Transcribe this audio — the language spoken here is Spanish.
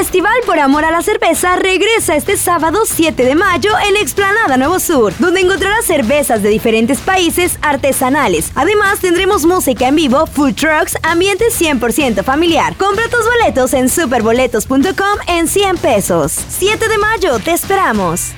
Festival por Amor a la Cerveza regresa este sábado 7 de mayo en Explanada Nuevo Sur, donde encontrarás cervezas de diferentes países artesanales. Además, tendremos música en vivo, food trucks, ambiente 100% familiar. Compra tus boletos en superboletos.com en 100 pesos. 7 de mayo, te esperamos.